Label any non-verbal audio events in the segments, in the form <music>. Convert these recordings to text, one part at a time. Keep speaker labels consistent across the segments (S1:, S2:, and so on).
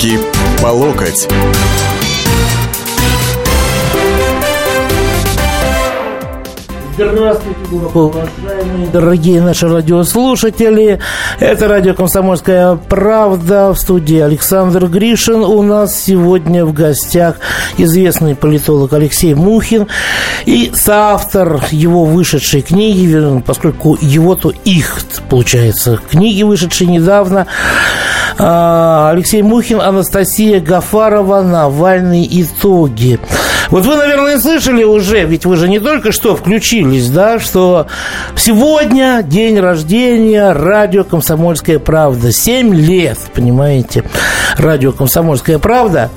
S1: Руки по локоть.
S2: Здравствуйте, уважаемые дорогие наши радиослушатели. Это радио «Комсомольская правда» в студии Александр Гришин. У нас сегодня в гостях известный политолог Алексей Мухин и соавтор его вышедшей книги, поскольку его-то их, получается, книги, вышедшие недавно, Алексей Мухин, Анастасия Гафарова, Навальный, итоги. Вот вы, наверное, слышали уже, ведь вы же не только что включились, да, что сегодня день рождения радио «Комсомольская правда». Семь лет, понимаете, радио «Комсомольская правда».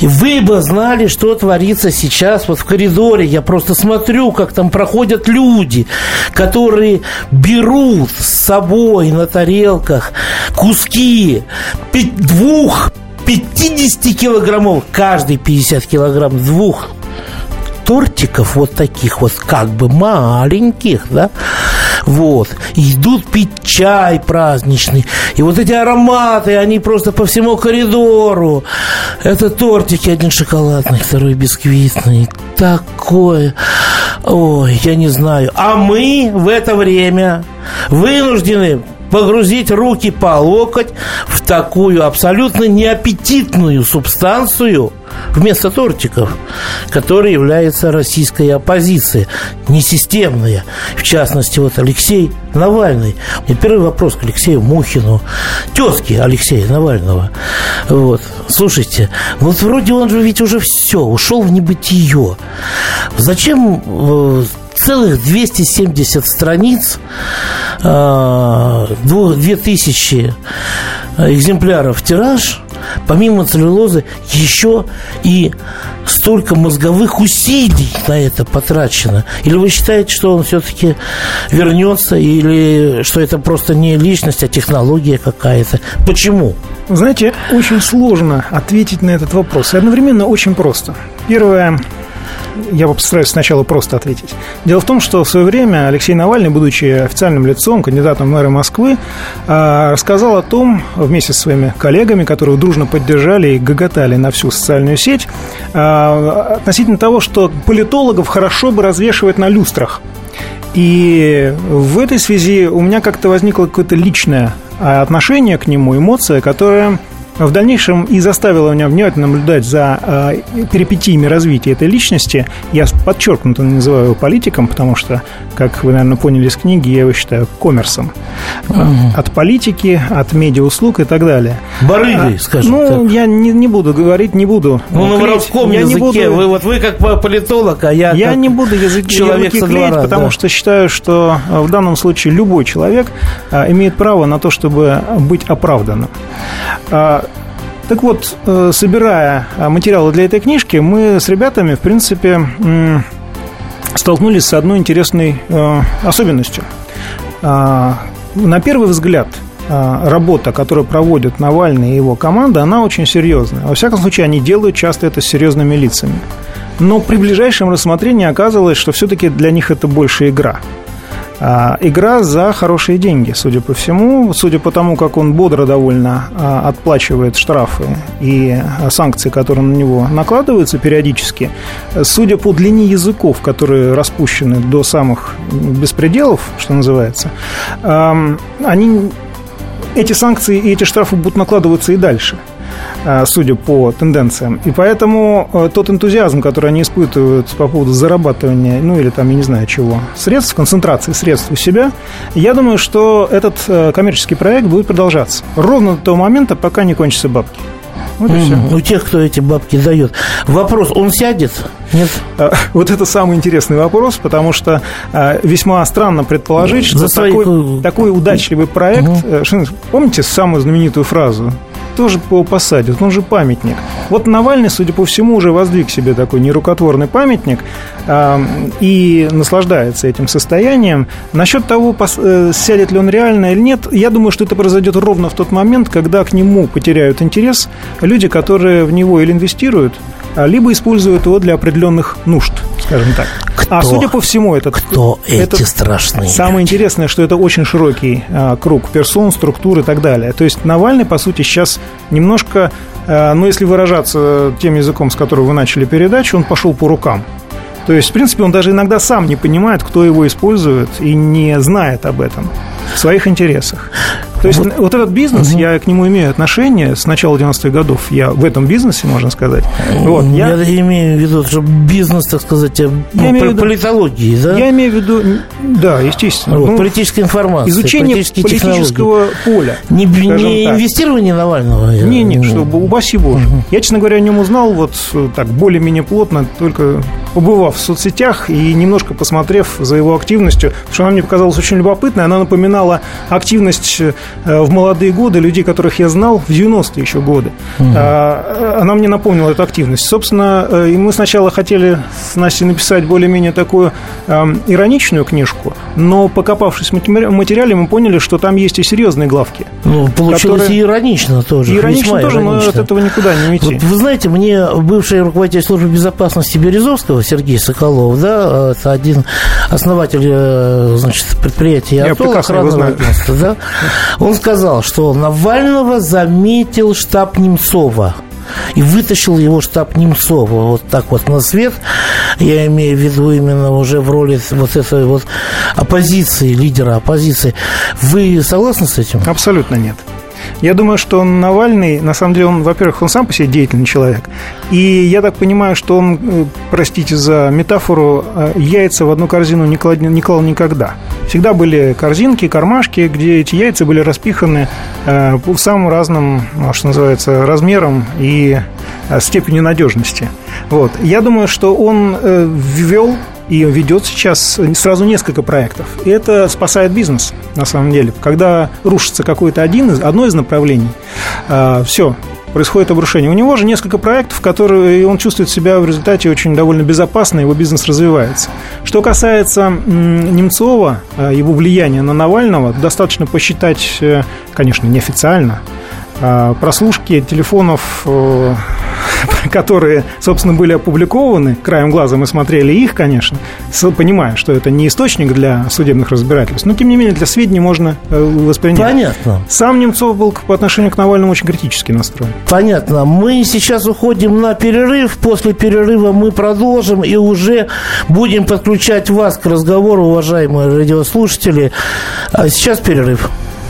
S2: И вы бы знали, что творится сейчас вот в коридоре. Я просто смотрю, как там проходят люди, которые берут с собой на тарелках куски двух 50 килограммов, каждый 50 килограмм двух тортиков вот таких вот как бы маленьких, да, вот, идут пить чай праздничный, и вот эти ароматы, они просто по всему коридору, это тортики, один шоколадный, второй бисквитный, такое, ой, я не знаю, а мы в это время вынуждены погрузить руки по локоть в такую абсолютно неаппетитную субстанцию вместо тортиков, которая является российской оппозицией, несистемная. В частности, вот Алексей Навальный. И первый вопрос к Алексею Мухину, тезке Алексея Навального. Вот. Слушайте, вот вроде он же ведь уже все, ушел в небытие. Зачем э, целых 270 страниц, 2000 а, экземпляров тираж, помимо целлюлозы, еще и столько мозговых усилий на это потрачено? Или вы считаете, что он все-таки вернется, или что это просто не личность, а технология какая-то? Почему?
S3: Знаете, очень сложно ответить на этот вопрос. И одновременно очень просто. Первое, я постараюсь сначала просто ответить. Дело в том, что в свое время Алексей Навальный, будучи официальным лицом, кандидатом в мэра Москвы, а, рассказал о том, вместе со своими коллегами, которые дружно поддержали и гоготали на всю социальную сеть, а, относительно того, что политологов хорошо бы развешивать на люстрах. И в этой связи у меня как-то возникло какое-то личное а, отношение к нему, эмоция, которая в дальнейшем и заставила меня внимательно наблюдать за э, перипетиями развития этой личности. Я подчеркнуто называю его политиком, потому что, как вы, наверное, поняли из книги, я его считаю коммерсом. От политики, от медиауслуг и так далее.
S2: Барыгой, а, скажем
S3: Ну, так. я не, не буду говорить, не буду.
S2: Ну, на воровском я языке. Не буду, вы, вот вы как политолог, а я
S3: Я не буду язык, <laughs> человек языки клеить, двора, потому да. что считаю, что э, в данном случае любой человек а, имеет право на то, чтобы быть оправданным. А, так вот, э, собирая э, материалы для этой книжки, мы с ребятами, в принципе, столкнулись с одной интересной э, особенностью. А, на первый взгляд, работа, которую проводят Навальный и его команда, она очень серьезная. Во всяком случае, они делают часто это с серьезными лицами. Но при ближайшем рассмотрении оказывалось, что все-таки для них это больше игра. А, игра за хорошие деньги, судя по всему. Судя по тому, как он бодро довольно а, отплачивает штрафы и а, санкции, которые на него накладываются периодически, судя по длине языков, которые распущены до самых беспределов, что называется, они эти санкции и эти штрафы будут накладываться и дальше – судя по тенденциям. И поэтому э, тот энтузиазм, который они испытывают по поводу зарабатывания, ну или там, я не знаю чего, средств, концентрации средств у себя, я думаю, что этот э, коммерческий проект будет продолжаться. Ровно до того момента, пока не кончатся бабки.
S2: Вот и все. У тех, кто эти бабки дает. Вопрос, он сядет? Нет?
S3: Вот это самый интересный вопрос, потому что весьма странно предположить, что За такой, такой удачливый проект... Угу. Помните самую знаменитую фразу? Тоже его посадят, он же памятник. Вот Навальный, судя по всему, уже воздвиг себе такой нерукотворный памятник э, и наслаждается этим состоянием. Насчет того, пос, э, сядет ли он реально или нет, я думаю, что это произойдет ровно в тот момент, когда к нему потеряют интерес люди, которые в него или инвестируют, а, либо используют его для определенных нужд, скажем так.
S2: Кто, а судя по всему, этот кто этот, эти страшные?
S3: Самое люди? интересное, что это очень широкий а, круг персон, структур и так далее. То есть Навальный, по сути, сейчас немножко но если выражаться тем языком, с которого вы начали передачу, он пошел по рукам. То есть, в принципе, он даже иногда сам не понимает, кто его использует и не знает об этом в своих интересах. То есть вот, вот этот бизнес, угу. я к нему имею отношение с начала 90-х годов. Я в этом бизнесе, можно сказать.
S2: Вот, я, я имею в виду, что бизнес, так сказать, я имею виду, политологии, да?
S3: Я имею в виду, да, естественно.
S2: Вот, ну, политической информации.
S3: Изучение политического поля.
S2: Не, не инвестирование Навального?
S3: Не, не, чтобы, упаси Боже. Угу. Я, честно говоря, о нем узнал вот так более-менее плотно, только побывав в соцсетях и немножко посмотрев за его активностью, потому что она мне показалась очень любопытной, она напоминала активность э, в молодые годы людей, которых я знал в 90-е еще годы. Угу. Она мне напомнила эту активность. Собственно, э, и мы сначала хотели с Настей написать более-менее такую ироничную книжку, но покопавшись в материале, мы поняли, что там есть и серьезные главки.
S2: Ну, получилось которые... и иронично тоже.
S3: И иронично тоже, иронично. но от этого никуда не уйти.
S2: Вот, вы знаете, мне бывший руководитель службы безопасности Березовского Сергей Соколов, да, это один основатель э, значит, предприятия «Атолл», охранного агентства, да, он сказал, что Навального заметил штаб Немцова и вытащил его штаб Немцова вот так вот на свет. Я имею в виду именно уже в роли вот этой вот оппозиции, лидера оппозиции. Вы согласны с этим?
S3: Абсолютно нет. Я думаю, что Навальный, на самом деле, он, во-первых, он сам по себе деятельный человек. И я так понимаю, что он, э, простите за метафору, э, яйца в одну корзину не клал, не клал никогда. Всегда были корзинки, кармашки, где эти яйца были распиханы э, по самым разным, ну, что называется, размерам и степенью надежности. Вот. Я думаю, что он ввел и ведет сейчас сразу несколько проектов. И это спасает бизнес, на самом деле. Когда рушится какой-то один из, одно из направлений, э, все, происходит обрушение. У него же несколько проектов, которые он чувствует себя в результате очень довольно безопасно, его бизнес развивается. Что касается Немцова, а, его влияния на Навального, достаточно посчитать, э, конечно, неофициально, прослушки телефонов э, <laughs> которые, собственно, были опубликованы, краем глаза мы смотрели их, конечно, понимая, что это не источник для судебных разбирательств, но, тем не менее, для сведений можно э, воспринять.
S2: Понятно.
S3: Сам Немцов был по отношению к Навальному очень критически настроен.
S2: Понятно. Мы сейчас уходим на перерыв. После перерыва мы продолжим и уже будем подключать вас к разговору, уважаемые радиослушатели. А сейчас перерыв.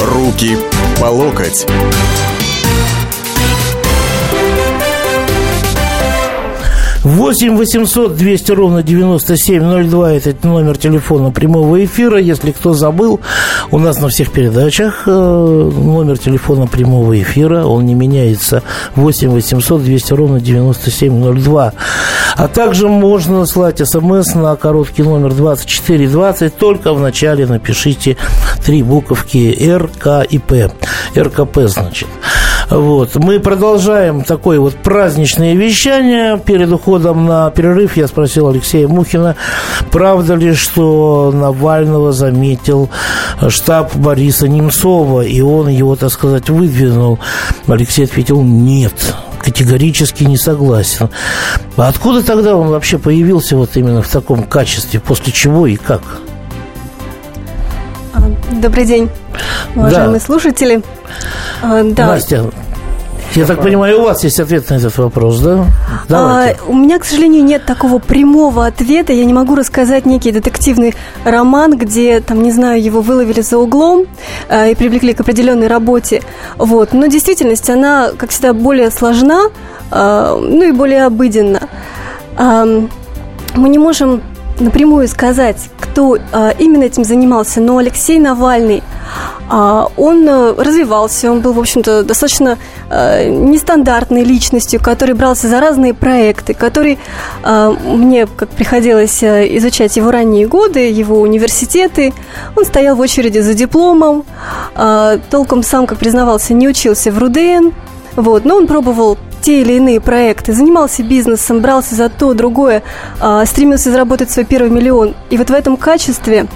S4: Руки по локоть.
S2: 8 800 200 ровно 9702 это номер телефона прямого эфира. Если кто забыл, у нас на всех передачах э, номер телефона прямого эфира, он не меняется 8 800 200 ровно 9702. А также можно слать смс на короткий номер 2420, только вначале напишите три буковки Р, К и П. РКП, значит. Вот. Мы продолжаем такое вот праздничное вещание. Перед уходом на перерыв я спросил Алексея Мухина, правда ли, что Навального заметил штаб Бориса Немцова, и он его, так сказать, выдвинул. Алексей ответил, нет категорически не согласен. А откуда тогда он вообще появился вот именно в таком качестве? После чего и как?
S5: Добрый день, уважаемые да. слушатели.
S2: А, да. Настя, я так понимаю, у вас есть ответ на этот вопрос, да?
S5: А, у меня, к сожалению, нет такого прямого ответа. Я не могу рассказать некий детективный роман, где, там, не знаю, его выловили за углом а, и привлекли к определенной работе. Вот. Но действительность, она, как всегда, более сложна, а, ну и более обыденна. А, мы не можем напрямую сказать, кто э, именно этим занимался, но Алексей Навальный, э, он э, развивался, он был, в общем-то, достаточно э, нестандартной личностью, который брался за разные проекты, который э, мне, как приходилось э, изучать его ранние годы, его университеты, он стоял в очереди за дипломом, толком сам, как признавался, не учился в РУДН, вот, но он пробовал те или иные проекты, занимался бизнесом, брался за то, другое, э, стремился заработать свой первый миллион. И вот в этом качестве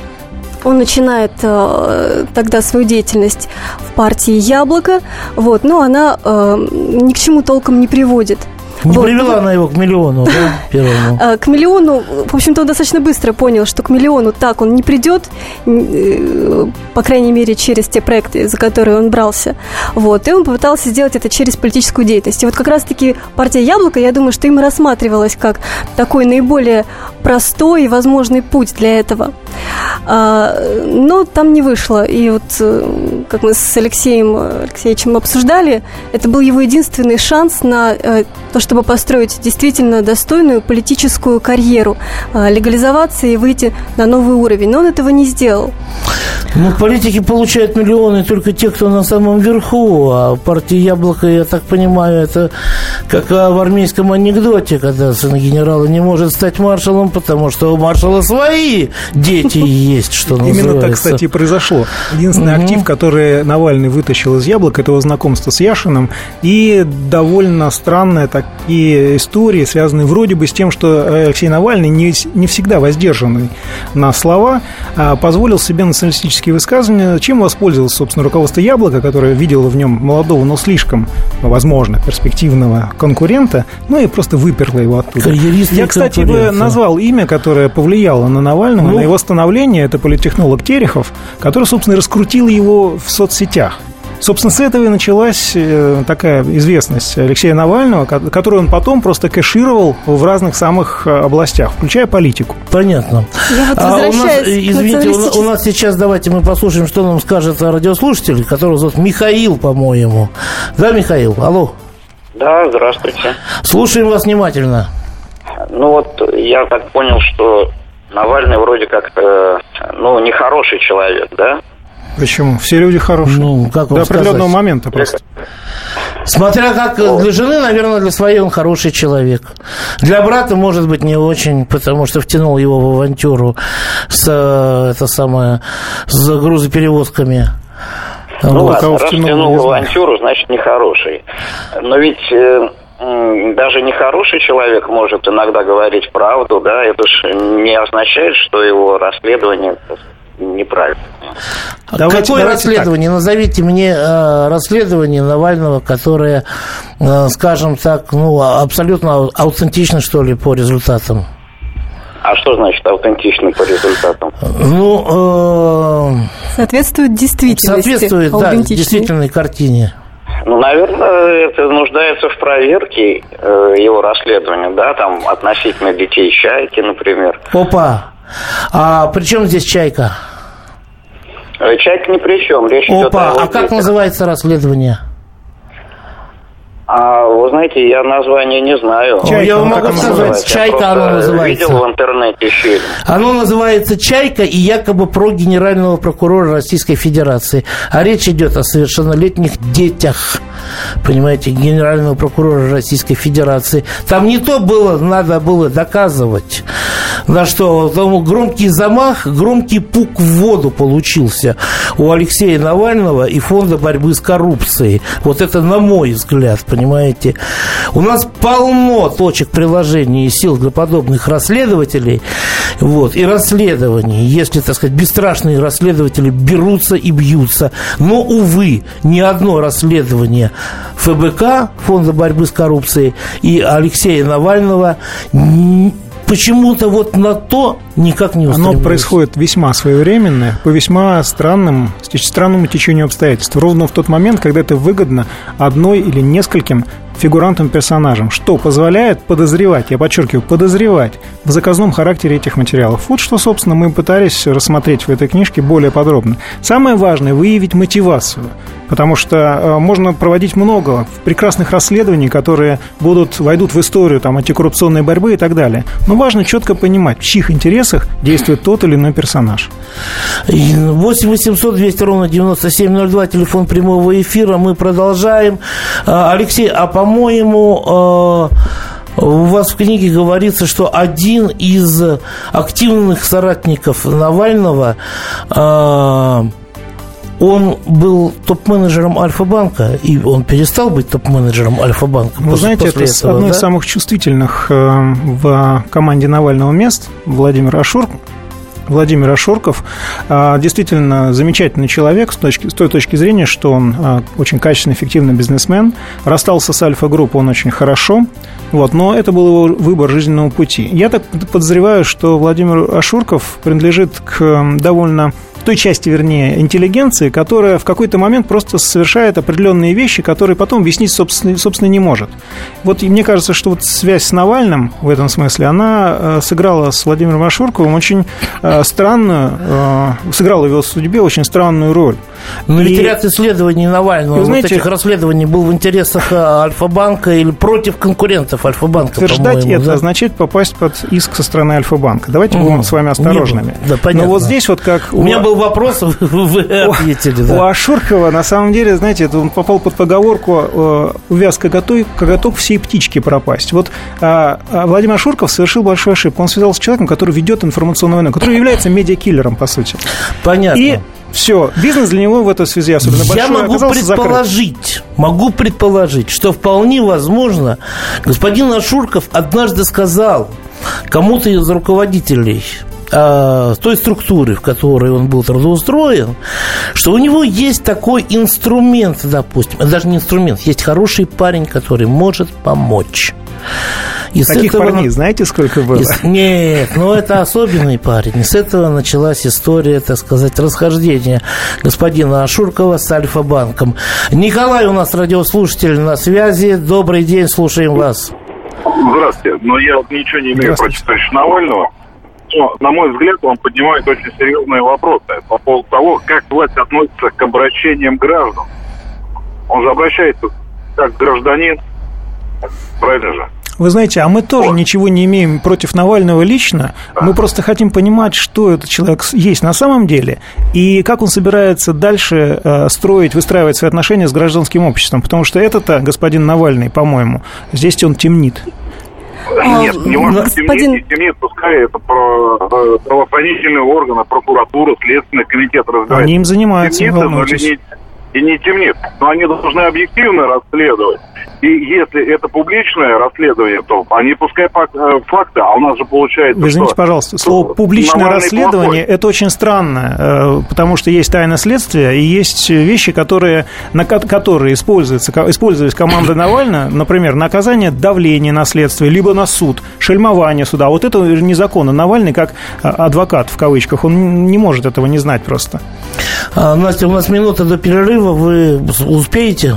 S5: он начинает э, тогда свою деятельность в партии «Яблоко», вот, но она э, ни к чему толком не приводит.
S2: Не
S5: Вот.
S2: привела она его к миллиону, да, первому. <laughs>
S5: А, К миллиону, в общем-то, он достаточно быстро понял, что к миллиону так он не придет, э, по крайней мере, через те проекты, за которые он брался. Вот, и он попытался сделать это через политическую деятельность. И вот как раз-таки партия «Яблоко», я думаю, что им рассматривалась как такой наиболее простой и возможный путь для этого. А, Но там не вышло. И вот, э, как мы с Алексеем э, Алексеевичем обсуждали, это был его единственный шанс на э, то, чтобы построить действительно достойную политическую карьеру, э, легализоваться и выйти на новый уровень. Но он этого не сделал.
S2: Ну, политики получают миллионы только те, кто на самом верху, а партия «Яблоко», я так понимаю, это как в армейском анекдоте, когда сын генерала не может стать маршалом, потому что у маршала свои дети есть, что называется.
S3: Именно так, кстати, и произошло. Единственный актив, который Навальный вытащил из яблок, это его знакомство с Яшиным. И довольно странные такие истории, связанные вроде бы с тем, что Алексей Навальный, не, не всегда воздержанный на слова, а, позволил себе националистические высказывания, чем воспользовался, собственно, руководство Яблока, которое видело в нем молодого, но слишком, возможно, перспективного конкурента, ну и просто выперло его оттуда.
S2: Карьерист
S3: Я, кстати, бы назвал имя, которое повлияло на Навального,
S2: Ну?
S3: на его становление. Это политтехнолог Терехов, который, собственно, раскрутил его в соцсетях. Собственно, с этого и началась э, такая известность Алексея Навального, ко- которую он потом просто кэшировал в разных самых э, областях, включая политику.
S2: Понятно.
S5: Я вот
S2: А у нас, э, извините, у, у нас сейчас давайте мы послушаем, что нам скажет радиослушатель, которого зовут Михаил, по-моему. Да, Михаил? Алло.
S6: Да, здравствуйте.
S2: Слушаем вас внимательно.
S6: Ну вот я так понял, что Навальный вроде как-то, ну, нехороший человек, да?
S3: Почему? Все люди хорошие.
S2: Ну, как вам
S3: До определенного
S2: сказать?
S3: момента просто.
S2: Смотря как для жены, наверное, для своей он хороший человек. Для брата, может быть, не очень, потому что втянул его в авантюру с, э, это самое, с грузоперевозками.
S6: Ну
S2: Вот.
S6: ладно, раз
S3: втянул,
S6: в авантюру, значит нехороший. Но ведь э, даже нехороший человек может иногда говорить правду, да, это же не означает, что его расследование неправильное.
S3: Давайте-
S2: Какое расследование? Назовите мне э, расследование Навального, которое, э, скажем так, ну, а- абсолютно аутентично, что ли, по результатам.
S6: А что значит аутентично по результатам?
S2: Ну, э,
S5: Соответствует действительности.
S2: соответствует, да,
S5: аутентичной.
S2: действительной картине.
S6: Ну, наверное, это нуждается в проверке э, его расследования, да, там относительно детей Чайки, например.
S2: Опа! А при чем здесь чайка?
S6: Э, Чайка ни при чем, речь идет о
S2: Опа! А как
S6: детях.
S2: называется расследование?
S6: А, вы знаете, я название не знаю.
S3: Чайка,
S2: я вам могу сказать, чайка оно называется.
S6: видел в интернете фильм.
S2: Оно называется «Чайка» и якобы про генерального прокурора Российской Федерации. А речь идет о совершеннолетних детях, понимаете, генерального прокурора Российской Федерации. Там не то было, надо было доказывать. На что там громкий замах, громкий пук в воду получился у Алексея Навального и Фонда борьбы с коррупцией. Вот это на мой взгляд, понимаете. У нас полно точек приложения и сил для подобных расследователей. Вот, и расследований, если, так сказать, бесстрашные расследователи берутся и бьются. Но, увы, ни одно расследование ФБК, Фонда борьбы с коррупцией, и Алексея Навального почему-то вот на то никак не
S3: Оно происходит весьма своевременно, по весьма странным, странному течению обстоятельств. Ровно в тот момент, когда это выгодно одной или нескольким фигурантам-персонажам, что позволяет подозревать, я подчеркиваю, подозревать в заказном характере этих материалов. Вот что, собственно, мы пытались рассмотреть в этой книжке более подробно. Самое важное – выявить мотивацию. Потому что э, можно проводить много прекрасных расследований, которые будут, войдут в историю там, антикоррупционной борьбы и так далее. Но важно четко понимать, в чьих интересах действует тот или иной персонаж.
S2: 8 800 200 ровно 9702, телефон прямого эфира. Мы продолжаем. А, Алексей, а по-моему, а, у вас в книге говорится, что один из активных соратников Навального а, он был топ-менеджером Альфа-банка, и он перестал быть топ-менеджером Альфа-банка.
S3: Вы знаете, это этого, одно да? из самых чувствительных э, в команде Навального мест, Владимир Ашур, Владимир Ашурков а, действительно замечательный человек с, точки, с той точки зрения, что он а, очень качественный, эффективный бизнесмен. Расстался с Альфа-группой он очень хорошо, вот, но это был его выбор жизненного пути. Я так подозреваю, что Владимир Ашурков принадлежит к довольно той части, вернее, интеллигенции, которая в какой-то момент просто совершает определенные вещи, которые потом объяснить, собственно, собственно не может. Вот и мне кажется, что вот связь с Навальным в этом смысле, она э, сыграла с Владимиром Машурковым очень э, странную, э, сыграла в его судьбе очень странную роль.
S2: Но ну, и... ряд исследований Навального, вот знаете, этих расследований был в интересах Альфа-банка или против конкурентов Альфа-банка,
S3: Утверждать это да? означает попасть под иск со стороны Альфа-банка. Давайте угу. будем с вами осторожными.
S2: Да, понятно.
S3: Но вот здесь вот как...
S2: У меня был вопрос, <laughs> вы ответили.
S3: Да. У Ашуркова, на самом деле, знаете, он попал под поговорку э, «увяз коготой, коготок всей птички пропасть». Вот а, а Владимир Ашурков совершил большую ошибку. Он связался с человеком, который ведет информационную войну, который является медиакиллером, по сути.
S2: Понятно.
S3: И все, бизнес для него в этой связи особенно большой
S2: Я могу предположить, закрыт. могу предположить, что вполне возможно, господин Ашурков однажды сказал кому-то из руководителей э, той структуры, в которой он был трудоустроен, что у него есть такой инструмент, допустим, даже не инструмент, есть хороший парень, который может помочь.
S3: И Таких этого... парней знаете, сколько было?
S2: И... Нет, ну это особенный парень. И с этого началась история, так сказать, расхождения господина Ашуркова с Альфа-банком. Николай у нас радиослушатель на связи. Добрый день, слушаем вас.
S7: Здравствуйте. Но я вот ничего не имею против товарища Навального но, на мой взгляд, он поднимает очень серьезные вопросы по поводу того, как власть относится к обращениям граждан. Он же обращается как гражданин, правильно же?
S3: Вы знаете, а мы тоже ничего не имеем против Навального лично. Мы просто хотим понимать, что этот человек есть на самом деле и как он собирается дальше э, строить, выстраивать свои отношения с гражданским обществом. Потому что это-то господин Навальный, по-моему, здесь он темнит.
S7: А, Нет, не важно, господин... темнит, темнит, пускай это про, э, правоохранительные органы, прокуратура, Следственный комитет разбирается.
S3: Они им занимаются, темнит,
S7: не волнуйтесь. И не темнит, но они должны объективно расследовать. И если это публичное расследование, то они пускай э, факты, а у нас же получается...
S3: Вы извините, что пожалуйста, слово «публичное расследование» – это очень странно, э, потому что есть тайна следствия, и есть вещи, которые, на которые используются, использовались командой Навального, например, наказание давления на следствие, либо на суд, шельмование суда. Вот это незаконно. Навальный, как э, адвокат, в кавычках, он не может этого не знать просто.
S2: А, Настя, у нас минута до перерыва, вы успеете?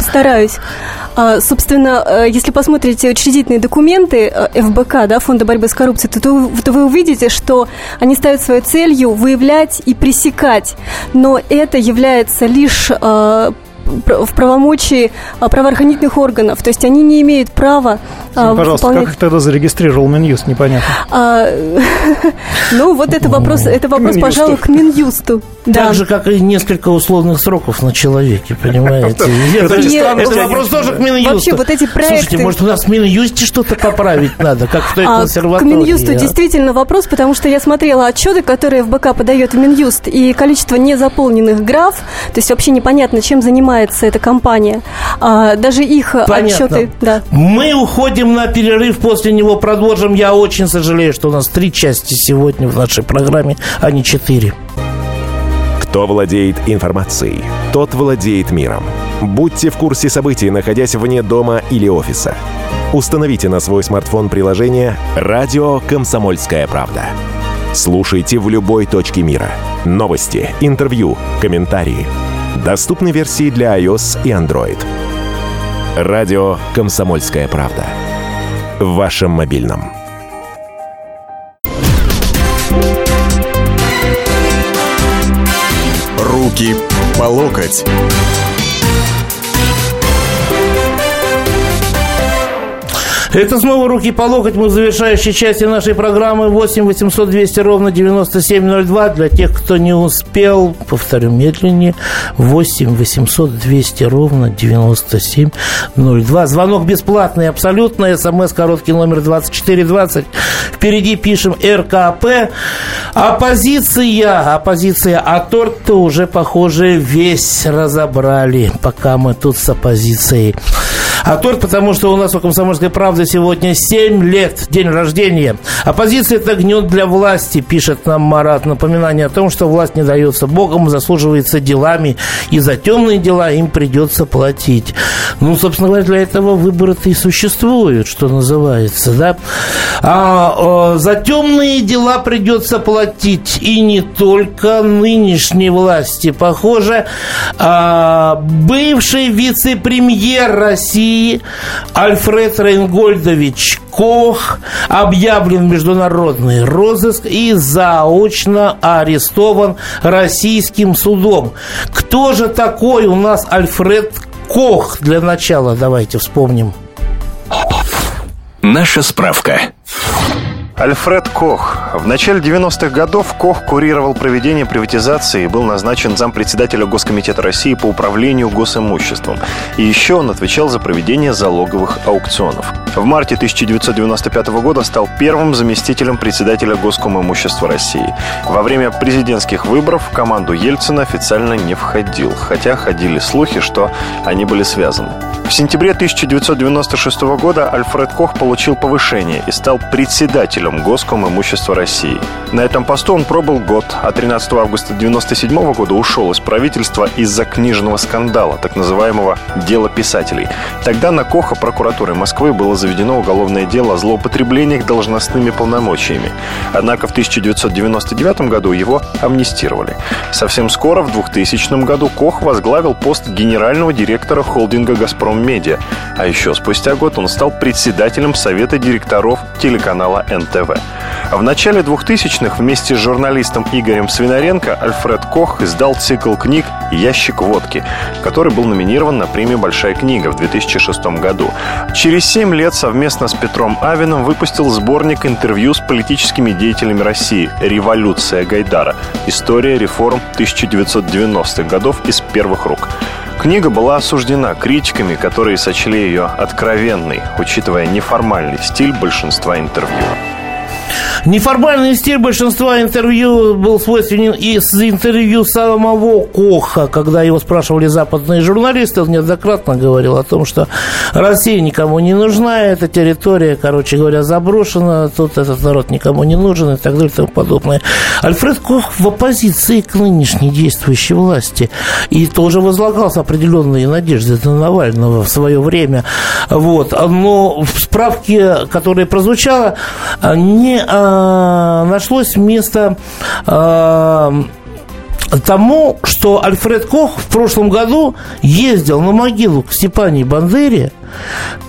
S5: Стараюсь. А, собственно, э, если посмотрите учредительные документы э, ФБК, да, Фонда борьбы с коррупцией, то, то, то вы увидите, что они ставят своей целью выявлять и пресекать. Но это является лишь э, в правомочии а, правоохранительных органов. То есть они не имеют права
S3: а, Пожалуйста, выполнять... как их тогда зарегистрировал Минюст, непонятно. А, <laughs>
S5: ну, вот это вопрос, это вопрос, пожалуй, к Минюсту.
S2: Так же, как и несколько условных сроков на человеке, понимаете? <laughs> Это вопрос тоже к Минюсту.
S5: Вообще, вот эти проекты...
S2: Слушайте, может, у нас в Минюсте что-то поправить надо, как в той консерватории?
S5: К Минюсту действительно вопрос, потому что я смотрела отчеты, которые ФБК подает в Минюст, и количество незаполненных граф, то есть вообще непонятно, чем занимается эта компания. Даже их отчеты...
S2: Мы уходим уходим на перерыв, после него продолжим. Я очень сожалею, что у нас три части сегодня в нашей программе, а не четыре.
S1: Кто владеет информацией, тот владеет миром. Будьте в курсе событий, находясь вне дома или офиса. Установите на свой смартфон приложение «Радио Комсомольская правда». Слушайте в любой точке мира. Новости, интервью, комментарии. Доступны версии для iOS и Android. Радио «Комсомольская правда» в вашем мобильном.
S4: Руки по локоть.
S2: Это снова «Руки по локоть». Мы в завершающей части нашей программы 8 800 200 ровно 9702. Для тех, кто не успел, повторю медленнее, 8 800 200 ровно 9702. Звонок бесплатный абсолютно. СМС короткий номер 2420. Впереди пишем РКП. Оппозиция. Оппозиция. А торт-то уже, похоже, весь разобрали, пока мы тут с оппозицией. А торт, потому что у нас у «Комсомольской правды» сегодня 7 лет, день рождения. Оппозиция – это гнет для власти, пишет нам Марат. Напоминание о том, что власть не дается Богом, заслуживается делами, и за темные дела им придется платить. Ну, собственно говоря, для этого выборы-то и существуют, что называется, да. А, а за темные дела придется платить, и не только нынешней власти. Похоже, а, бывший вице-премьер России Альфред Рейнгольдович Кох объявлен международный розыск и заочно арестован российским судом. Кто же такой у нас Альфред Кох для начала? Давайте вспомним.
S8: Наша справка.
S9: Альфред Кох. В начале 90-х годов Кох курировал проведение приватизации и был назначен зампредседателя Госкомитета России по управлению госимуществом. И еще он отвечал за проведение залоговых аукционов. В марте 1995 года стал первым заместителем председателя Госкомимущества России. Во время президентских выборов в команду Ельцина официально не входил, хотя ходили слухи, что они были связаны. В сентябре 1996 года Альфред Кох получил повышение и стал председателем председателем Госком имущества России. На этом посту он пробыл год, а 13 августа 1997 года ушел из правительства из-за книжного скандала, так называемого «дела писателей». Тогда на Коха прокуратурой Москвы было заведено уголовное дело о злоупотреблениях должностными полномочиями. Однако в 1999 году его амнистировали. Совсем скоро, в 2000 году, Кох возглавил пост генерального директора холдинга «Газпром Медиа», а еще спустя год он стал председателем Совета директоров телеканала НТ. ТВ. В начале 2000-х вместе с журналистом Игорем Свинаренко Альфред Кох издал цикл книг «Ящик водки», который был номинирован на премию «Большая книга» в 2006 году. Через 7 лет совместно с Петром Авином выпустил сборник интервью с политическими деятелями России «Революция Гайдара. История реформ 1990-х годов из первых рук». Книга была осуждена критиками, которые сочли ее откровенной, учитывая неформальный стиль большинства интервью.
S2: Неформальный стиль большинства интервью был свойственен из интервью самого Коха, когда его спрашивали западные журналисты, он неоднократно говорил о том, что Россия никому не нужна, эта территория, короче говоря, заброшена, тут этот народ никому не нужен и так далее и тому подобное. Альфред Кох в оппозиции к нынешней действующей власти и тоже возлагался определенные надежды на Навального в свое время. Вот. Но в справке, которая прозвучала, не э, нашлось место э, тому, что Альфред Кох в прошлом году ездил на могилу к Степане Бандере,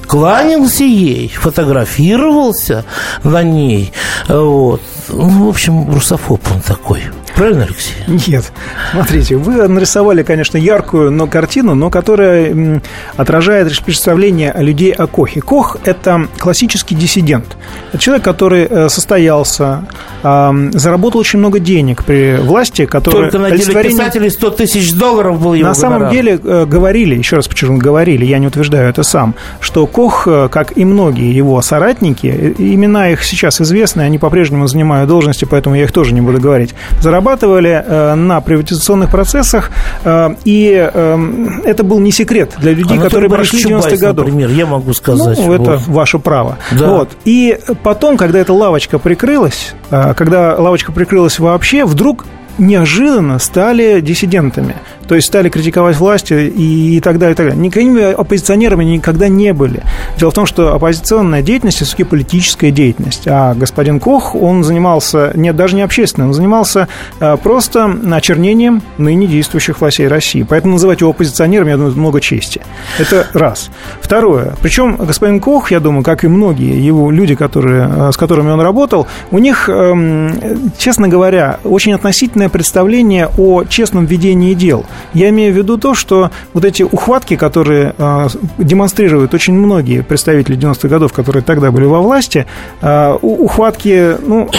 S2: кланялся ей, фотографировался на ней. Вот. Ну, в общем, русофоб он такой. Правильно, Алексей?
S3: Нет. Смотрите, вы нарисовали, конечно, яркую но картину, но которая отражает представление людей о Кохе. Кох – это классический диссидент. Это человек, который э, состоялся, заработал очень много денег при власти, который...
S2: Только на деле писателей 100 тысяч долларов был его
S3: На самом деле э, говорили, еще раз почему говорили, я не утверждаю это сам, что Кох, э, как и многие его соратники, имена их сейчас известны, они по-прежнему занимают должности, поэтому я их тоже не буду говорить, заработали зарабатывали э, на приватизационных процессах, э, и э, это был не секрет для людей, Анатолий которые прошли 90-х годов.
S2: Например, я могу сказать.
S3: Ну, это вот. ваше право. Да. Вот. И потом, когда эта лавочка прикрылась, когда лавочка прикрылась вообще, вдруг неожиданно стали диссидентами. То есть стали критиковать власти и, и так далее, и так далее. Никакими оппозиционерами никогда не были. Дело в том, что оппозиционная деятельность – все-таки политическая деятельность. А господин Кох, он занимался, нет, даже не общественным, он занимался а, просто очернением ныне действующих властей России. Поэтому называть его оппозиционером, я думаю, много чести. Это раз. Второе. Причем господин Кох, я думаю, как и многие его люди, которые, а, с которыми он работал, у них, эм, честно говоря, очень относительное представление о честном ведении дел – Я имею в виду то, что вот эти ухватки, которые э, демонстрируют очень многие представители 90-х годов, которые тогда были во власти, э, ухватки, ну,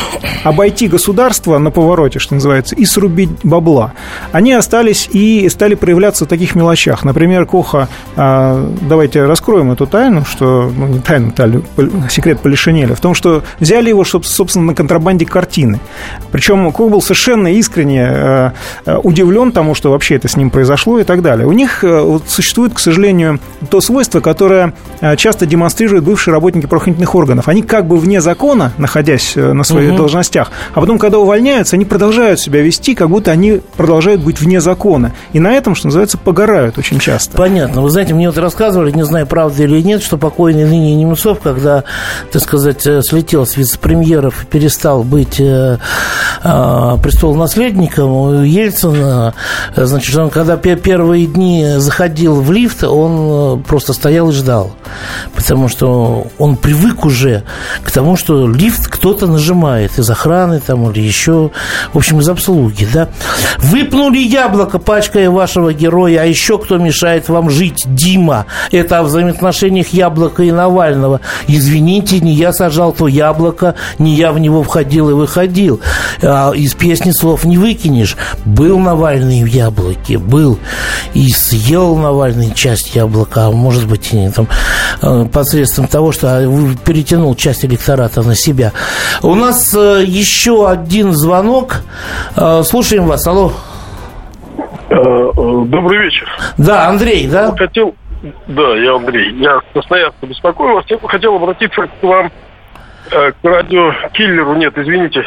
S3: обойти государство на повороте, что называется, и срубить бабла, они остались и стали проявляться в таких мелочах. Например, Коха, э, давайте раскроем эту тайну, что, ну, не тайну, тайну секрет Полишинеля, в том, что взяли его, собственно, на контрабанде картины. Причем Кох был совершенно искренне э, удивлен тому, что вообще это с ним произошло и так далее. У них э, существует, к сожалению, то свойство, которое часто демонстрируют бывшие работники правоохранительных органов. Они как бы вне закона, находясь на своих угу. должностях, а потом, когда увольняются, они продолжают себя вести, как будто они продолжают быть вне закона. И на этом, что называется, погорают очень часто.
S2: Понятно. Вы знаете, мне вот рассказывали, не знаю, правда или нет, что покойный ныне Немцов, когда, так сказать, слетел с вице-премьеров и перестал быть э, э, престолонаследником, Ельцина, значит, он когда первые дни заходил в лифт, он э, просто стоял и ждал. Потому что он привык уже к тому, что лифт кто-то нажимает из охраны там или еще, в общем, из обслуги, да. Выпнули яблоко, пачкая вашего героя, а еще кто мешает вам жить? Дима. Это о взаимоотношениях яблока и Навального. Извините, не я сажал то яблоко, не я в него входил и выходил. А из песни слов не выкинешь. Был Навальный в яблоке, был. И съел Навальный часть яблока, а может быть, и там, э, посредством того, что перетянул часть электората на себя. У нас э, еще один звонок. Э, слушаем вас. Алло.
S8: Добрый вечер.
S2: Да, Андрей, да?
S8: Хотел, да, я Андрей. Я Красноярска беспокою вас. Я хотел обратиться к вам, к радиокиллеру. Нет, извините,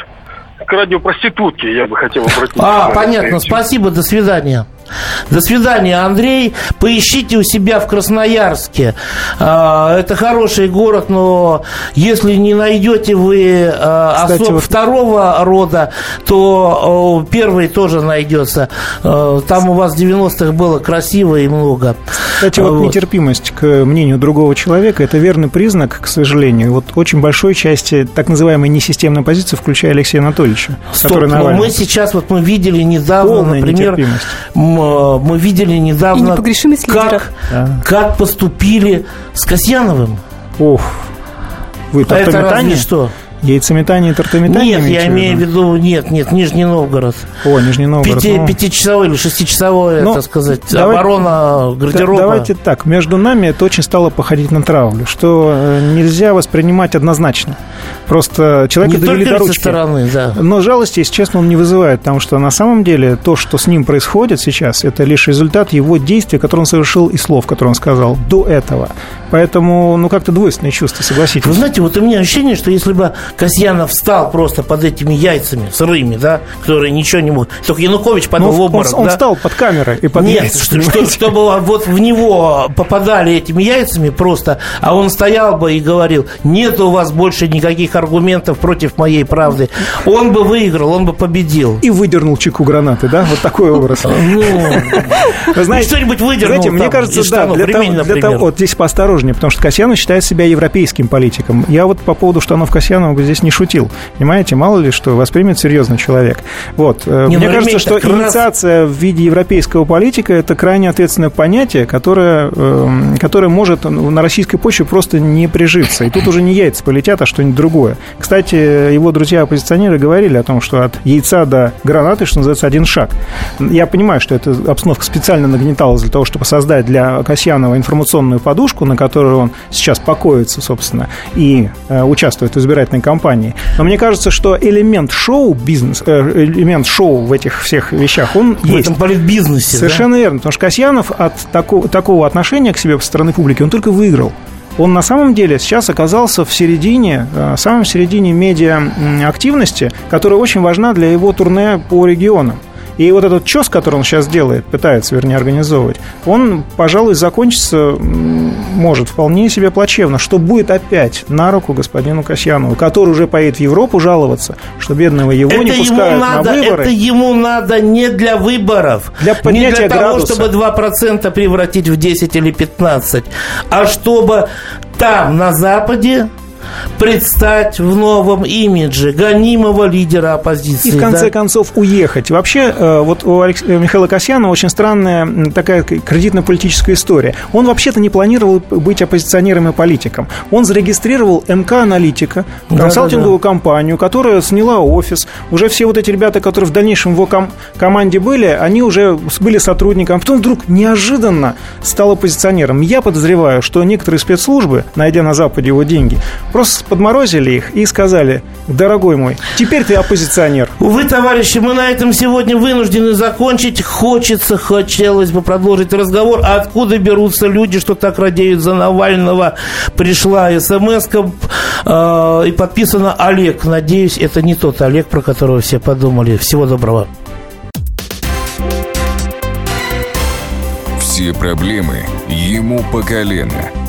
S8: к радиопроститутке я бы хотел обратиться.
S2: А, понятно, спасибо, до свидания. До свидания, Андрей. Поищите у себя в Красноярске. А, это хороший город, но если не найдете вы а, Кстати, особ вот... второго рода, то первый тоже найдется. А, там у вас в 90-х было красиво и много.
S3: Кстати, вот, вот нетерпимость к мнению другого человека – это верный признак, к сожалению, вот очень большой части так называемой несистемной позиции, включая Алексея Анатольевича,
S2: Стоп, который но мы сейчас, вот мы видели недавно,
S3: Полная
S2: например, мы видели недавно, как, да. как поступили с Касьяновым.
S3: Ох,
S2: вы это разве что?
S3: Яйцеметание и тортометание?
S2: Нет, я имею в виду, нет, нет, Нижний Новгород.
S3: О, Нижний Новгород.
S2: Пяти, ну... Пятичасовой или шестичасовой, ну, так сказать, давай, оборона гардероба.
S3: Давайте так, между нами это очень стало походить на травлю, что э, нельзя воспринимать однозначно. Просто человека не довели до ручки.
S2: Со стороны, да.
S3: Но жалости, если честно, он не вызывает, потому что на самом деле то, что с ним происходит сейчас, это лишь результат его действий, которые он совершил, и слов, которые он сказал до этого. Поэтому, ну, как-то двойственные чувства, согласитесь.
S2: Вы знаете, вот у меня ощущение, что если бы Касьянов встал просто под этими яйцами сырыми, да, которые ничего не могут. Только Янукович падал ну, в обморок.
S3: Он,
S2: да?
S3: он встал под камерой и под
S2: Нет, яйца, что, что, чтобы вот в него попадали этими яйцами просто, а он стоял бы и говорил, нет у вас больше никаких аргументов против моей правды. Он бы выиграл, он бы победил.
S3: И выдернул чеку гранаты, да? Вот такой образ. Ну, <laughs>
S2: знаете, что-нибудь выдернул.
S3: Знаете, мне кажется, да, для того, вот здесь поосторожнее, потому что Касьянов считает себя европейским политиком. Я вот по поводу штанов Касьянова бы здесь не шутил. Понимаете, мало ли что, воспримет серьезно человек. Вот. Э, не, Мне кажется, что инициация раз... в виде европейского политика – это крайне ответственное понятие, которое, эм, которое может на российской почве просто не прижиться. И тут уже не яйца полетят, а что-нибудь другое. Кстати, его друзья-оппозиционеры говорили о том, что от яйца до гранаты, что называется, один шаг. Я понимаю, что эта обстановка специально нагнеталась для того, чтобы создать для Касьянова информационную подушку, на которую он сейчас покоится, собственно, и э, участвует в избирательной кампании. Но мне кажется, что элемент шоу-бизнес, э, элемент шоу в этих всех вещах, он в есть.
S2: В этом политбизнесе,
S3: Совершенно
S2: да?
S3: верно, потому что Касьянов от такого, такого отношения к себе со стороны публики, он только выиграл он на самом деле сейчас оказался в середине, в э, самом середине медиа активности, которая очень важна для его турне по регионам. И вот этот чес, который он сейчас делает, пытается, вернее, организовывать, он, пожалуй, закончится, может, вполне себе плачевно, что будет опять на руку господину Касьянову, который уже поедет в Европу жаловаться, что бедного его это не пускают
S2: надо,
S3: на выборы.
S2: Это ему надо не для выборов,
S3: для
S2: не для
S3: градуса.
S2: того, чтобы 2% превратить в 10 или 15, а чтобы там, на Западе, предстать в новом имидже гонимого лидера оппозиции.
S3: И в конце
S2: да?
S3: концов уехать. Вообще, э, вот у. Э, Михаила Касьянова очень странная такая кредитно-политическая история. Он вообще-то не планировал быть оппозиционером и политиком. Он зарегистрировал МК Аналитика, консалтинговую да, да. компанию, которая сняла офис. Уже все вот эти ребята, которые в дальнейшем в его ком- команде были, они уже были сотрудниками. А потом вдруг неожиданно стал оппозиционером. Я подозреваю, что некоторые спецслужбы, найдя на Западе его деньги, просто подморозили их и сказали, дорогой мой, теперь ты оппозиционер.
S2: Увы, товарищи, мы на этом сегодня вынуждены закончить. Хочется, хотелось бы продолжить разговор. А откуда берутся люди, что так радеют за Навального? Пришла смс э, и подписано Олег. Надеюсь, это не тот Олег, про которого все подумали. Всего доброго.
S10: Все проблемы ему по колено.